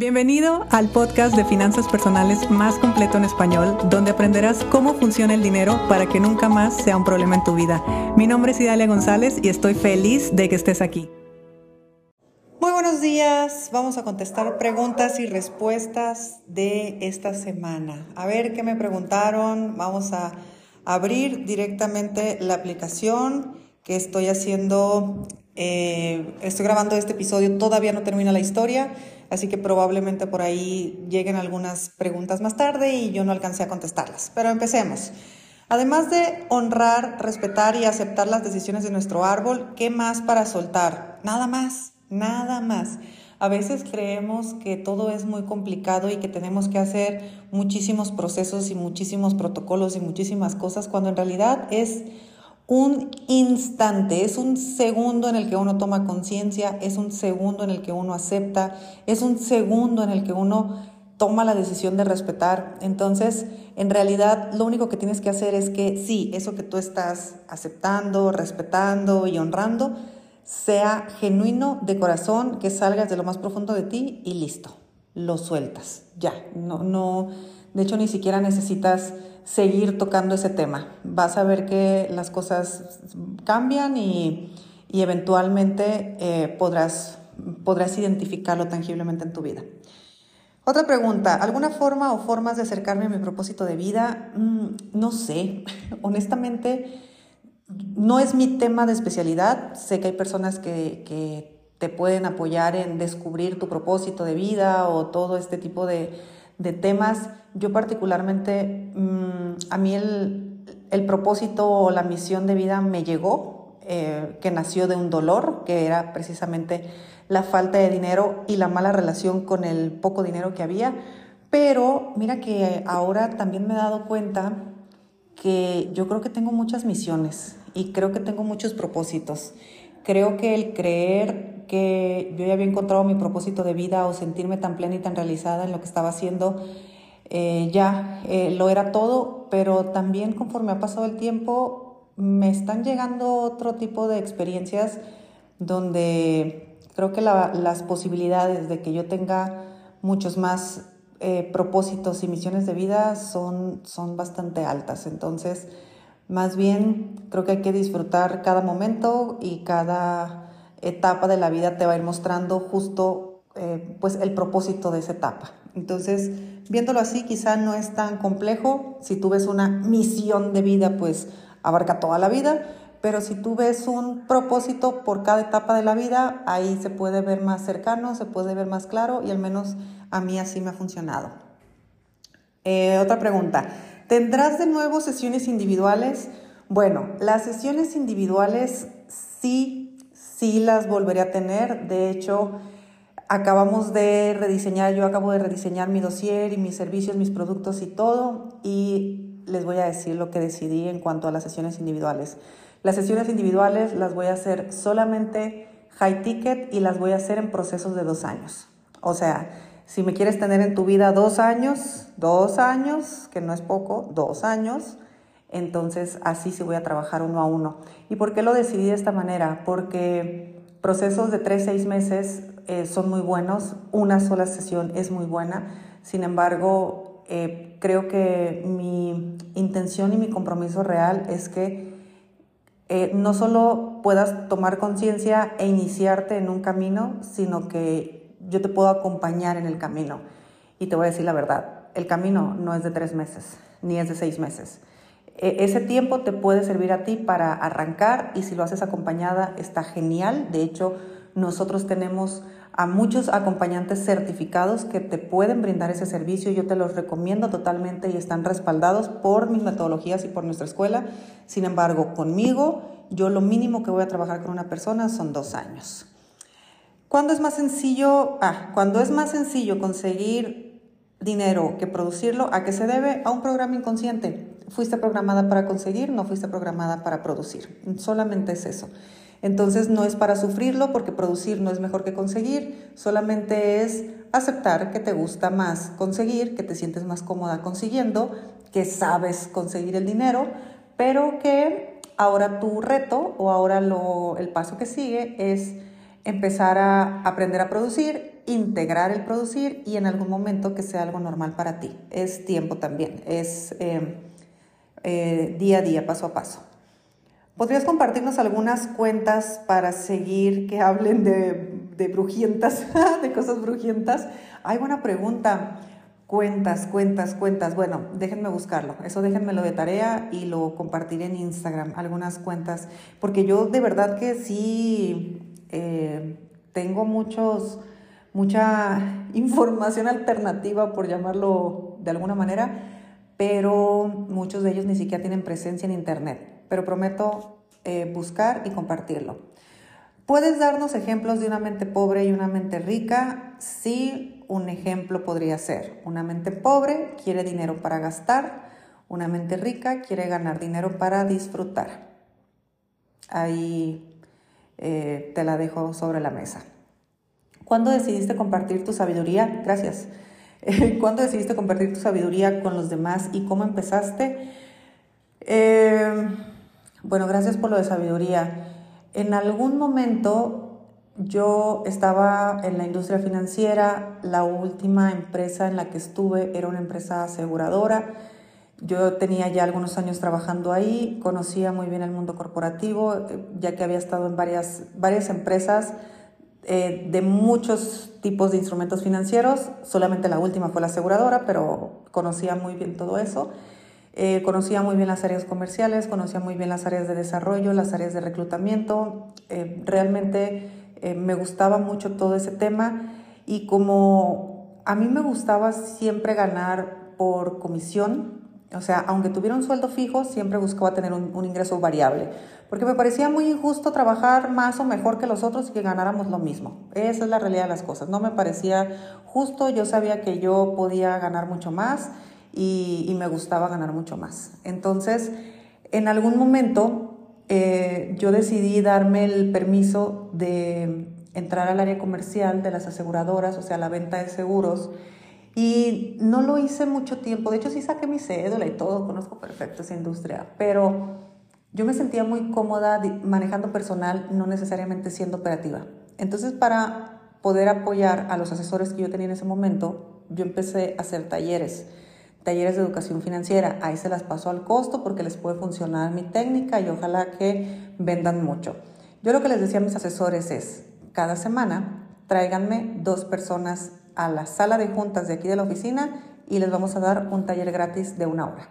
Bienvenido al podcast de finanzas personales más completo en español, donde aprenderás cómo funciona el dinero para que nunca más sea un problema en tu vida. Mi nombre es Idalia González y estoy feliz de que estés aquí. Muy buenos días, vamos a contestar preguntas y respuestas de esta semana. A ver qué me preguntaron, vamos a abrir directamente la aplicación que estoy haciendo, eh, estoy grabando este episodio, todavía no termina la historia así que probablemente por ahí lleguen algunas preguntas más tarde y yo no alcancé a contestarlas. Pero empecemos. Además de honrar, respetar y aceptar las decisiones de nuestro árbol, ¿qué más para soltar? Nada más, nada más. A veces creemos que todo es muy complicado y que tenemos que hacer muchísimos procesos y muchísimos protocolos y muchísimas cosas, cuando en realidad es un instante, es un segundo en el que uno toma conciencia, es un segundo en el que uno acepta, es un segundo en el que uno toma la decisión de respetar. Entonces, en realidad, lo único que tienes que hacer es que sí, eso que tú estás aceptando, respetando y honrando, sea genuino de corazón, que salgas de lo más profundo de ti y listo, lo sueltas. Ya, no, no, de hecho, ni siquiera necesitas seguir tocando ese tema. Vas a ver que las cosas cambian y, eventualmente eh, podrás, podrás identificarlo tangiblemente en tu vida. Otra pregunta, ¿alguna forma o formas de acercarme a mi propósito de vida? Mm, no sé, honestamente no es mi tema de especialidad. Sé que hay personas que, que te pueden apoyar en descubrir tu propósito de vida o todo este tipo de, de temas. Yo particularmente, mm, a mí el, el, propósito o la misión de vida me llegó, eh, que nació de un dolor, que era precisamente la falta de dinero y la mala relación con el poco dinero que había. Pero mira que ahora también me he dado cuenta que yo creo que tengo muchas misiones y creo que tengo muchos propósitos. Creo que el creer que yo ya había encontrado mi propósito de vida o sentirme tan plena y tan realizada en lo que estaba haciendo, eh, ya eh, lo era todo, pero también conforme ha pasado el tiempo me están llegando otro tipo de experiencias donde creo que las posibilidades de que yo tenga muchos más eh, propósitos y misiones de vida son, son bastante altas. Entonces, más bien, creo que hay que disfrutar cada momento y cada etapa de la vida te va a ir mostrando justo eh, pues el propósito de esa etapa. Entonces, viéndolo así, quizá no es tan complejo. Si tú ves una misión de vida, pues abarca toda la vida. Pero si tú ves un propósito por cada etapa de la vida, ahí se puede ver más cercano, se puede ver más claro y al menos a mí así me ha funcionado. Eh, otra pregunta. ¿Tendrás de nuevo sesiones individuales? Bueno, las sesiones individuales sí, sí las volveré a tener. De hecho, acabamos de rediseñar, yo acabo de rediseñar mi dossier y mis servicios, mis productos y todo. Y les voy a decir lo que decidí en cuanto a las sesiones individuales. Las sesiones individuales las voy a hacer solamente high ticket y las voy a hacer en procesos de dos años. O sea, si me quieres tener en tu vida dos años, dos años, que no es poco, dos años, entonces así sí voy a trabajar uno a uno. ¿Y por qué lo decidí de esta manera? Porque procesos de tres, seis meses eh, son muy buenos, una sola sesión es muy buena, sin embargo, eh, creo que mi intención y mi compromiso real es que eh, no solo puedas tomar conciencia e iniciarte en un camino, sino que yo te puedo acompañar en el camino. Y te voy a decir la verdad, el camino no es de tres meses, ni es de seis meses. E, ese tiempo te puede servir a ti para arrancar y si lo haces acompañada está genial. De hecho, nosotros tenemos a muchos acompañantes certificados que te pueden brindar ese servicio. Yo te los recomiendo totalmente y están respaldados por mis metodologías y por nuestra escuela. Sin embargo, conmigo, yo lo mínimo que voy a trabajar con una persona son dos años. ¿Cuándo es más sencillo? Ah, cuando es más sencillo conseguir dinero que producirlo, ¿a qué se debe? A un programa inconsciente. Fuiste programada para conseguir, no fuiste programada para producir. Solamente es eso. Entonces no es para sufrirlo porque producir no es mejor que conseguir, solamente es aceptar que te gusta más conseguir, que te sientes más cómoda consiguiendo, que sabes conseguir el dinero, pero que ahora tu reto o ahora lo, el paso que sigue es empezar a aprender a producir, integrar el producir y en algún momento que sea algo normal para ti. Es tiempo también, es eh, eh, día a día, paso a paso. ¿Podrías compartirnos algunas cuentas para seguir que hablen de, de de cosas brujientas? Hay buena pregunta. Cuentas, cuentas, cuentas. Bueno, déjenme buscarlo. Eso déjenmelo de tarea y lo compartiré en Instagram, algunas cuentas. Porque yo de verdad que sí eh, tengo muchos, mucha información alternativa, por llamarlo de alguna manera, pero muchos de ellos ni siquiera tienen presencia en Internet. Pero prometo eh, buscar y compartirlo. ¿Puedes darnos ejemplos de una mente pobre y una mente rica? Sí, un ejemplo podría ser, una mente pobre quiere dinero para gastar, una mente rica quiere ganar dinero para disfrutar. Ahí eh, te la dejo sobre la mesa. ¿Cuándo decidiste compartir tu sabiduría? Gracias. ¿Cuándo decidiste compartir tu sabiduría con los demás y cómo empezaste? Eh, bueno, gracias por lo de sabiduría. En algún momento yo estaba en la industria financiera, la última empresa en la que estuve era una empresa aseguradora. Yo tenía ya algunos años trabajando ahí, conocía muy bien el mundo corporativo, eh, ya que había estado en varias, varias empresas eh, de muchos tipos de instrumentos financieros. Solamente la última fue la aseguradora, pero conocía muy bien todo eso. Eh, conocía muy bien las áreas comerciales, conocía muy bien las áreas de desarrollo, las áreas de reclutamiento. realmente eh, me gustaba mucho todo ese tema y como a mí me gustaba siempre ganar por comisión, o sea, aunque tuviera un sueldo fijo, siempre buscaba tener un, ingreso variable, porque me parecía muy injusto trabajar más o mejor que los otros y que ganáramos lo mismo. Esa es la realidad de las cosas. No me parecía justo, yo sabía que yo podía ganar mucho más y, me gustaba ganar mucho más. Entonces, en algún momento eh, yo decidí darme el permiso de entrar al área comercial de las aseguradoras, o sea, la venta de seguros. Y no lo hice mucho tiempo. De hecho, sí saqué mi cédula y todo, conozco perfecto esa industria, pero yo me sentía muy cómoda manejando personal, no necesariamente siendo operativa. Entonces, para poder apoyar a los asesores que yo tenía en ese momento, yo empecé a hacer talleres talleres de educación financiera. Ahí se las paso al costo porque les puede funcionar mi técnica y ojalá que vendan mucho. Yo lo que les decía a mis asesores es, cada semana tráiganme dos personas a la sala de juntas de aquí de la oficina y les vamos a dar un taller gratis de una hora.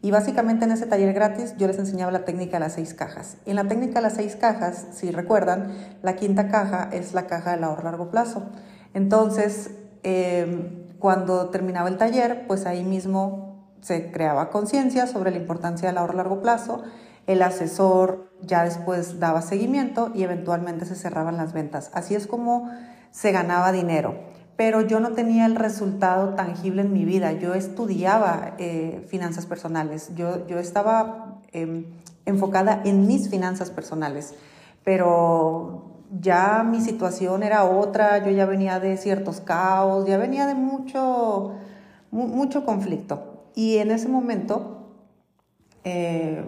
Y básicamente en ese taller gratis yo les enseñaba la técnica de las seis cajas. En la técnica de las seis cajas, si recuerdan, la quinta caja es la caja del ahorro a largo plazo. Entonces, eh, cuando terminaba el taller, pues ahí mismo se creaba conciencia sobre la importancia del ahorro a largo plazo, el asesor ya después daba seguimiento y eventualmente se cerraban las ventas. Así es como se ganaba dinero. Pero yo no tenía el resultado tangible en mi vida. Yo estudiaba eh, finanzas personales. Yo, yo estaba em, enfocada en mis finanzas personales. Pero ya mi situación era otra, yo ya venía de ciertos caos, ya venía de mucho, mucho conflicto. Y en ese momento, eh,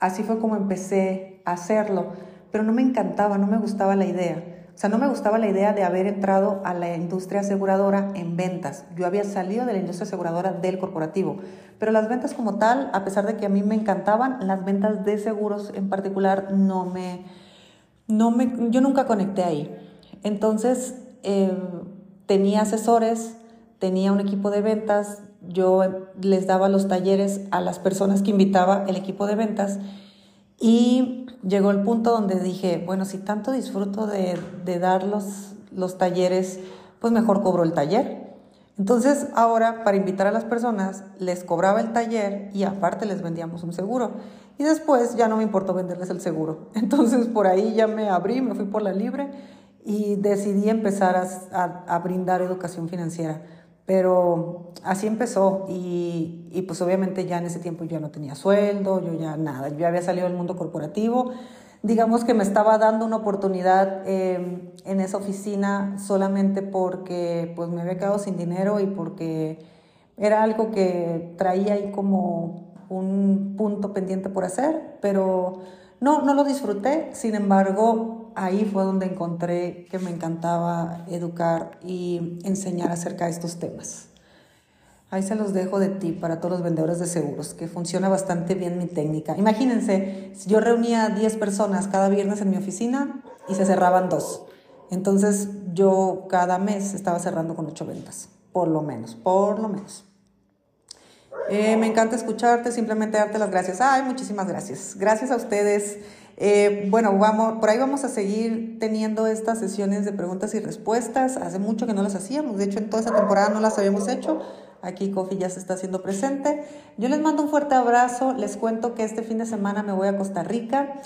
así fue como empecé a hacerlo, pero no me encantaba, no me gustaba la idea. O sea, no me gustaba la idea de haber entrado a la industria aseguradora en ventas. Yo había salido de la industria aseguradora del corporativo, pero las ventas como tal, a pesar de que a mí me encantaban, las ventas de seguros en particular no me, no me, yo nunca conecté ahí. Entonces, eh, tenía asesores, tenía un equipo de ventas, yo les daba los talleres a las personas que invitaba el equipo de ventas y llegó el punto donde dije, bueno, si tanto disfruto de, de dar los, talleres, pues mejor cobro el taller. Entonces ahora para invitar a las personas les cobraba el taller y aparte les vendíamos un seguro. Y después ya no me importó venderles el seguro. Entonces por ahí ya me abrí, me fui por la libre y decidí empezar a, brindar educación financiera. Pero así empezó y, y, pues obviamente ya en ese tiempo yo no tenía sueldo, yo ya nada, yo había salido del mundo corporativo. Digamos que me estaba dando una oportunidad em, en esa oficina solamente porque pues me había quedado sin dinero y porque era algo que traía ahí como un punto pendiente por hacer, pero no, no lo disfruté. Sin embargo, ahí fue donde encontré que me encantaba educar y enseñar acerca de estos temas. Ahí se los dejo de ti para todos los vendedores de seguros, que funciona bastante bien mi técnica. Imagínense, yo reunía 10 personas cada viernes en mi oficina y se cerraban dos. Entonces yo cada mes estaba cerrando con ocho ventas, por lo menos, por lo menos. Eh, me encanta escucharte, simplemente darte las gracias. Ay, muchísimas gracias. Gracias a ustedes. Eh, bueno, vamos, por ahí vamos a seguir teniendo estas sesiones de preguntas y respuestas. Hace mucho que no las hacíamos, de hecho en toda esa temporada no las habíamos hecho. Aquí Kofi ya se está haciendo presente. Yo les mando un fuerte abrazo. Les cuento que este fin de semana me voy a Costa Rica.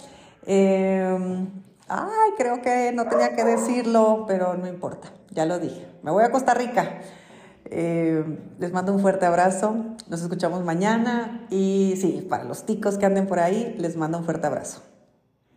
Eh, ay, creo que no tenía que decirlo, pero no importa, ya lo dije. Me voy a Costa Rica. Eh, les mando un fuerte abrazo. Nos escuchamos mañana. Y sí, para los ticos que anden por ahí, les mando un fuerte abrazo.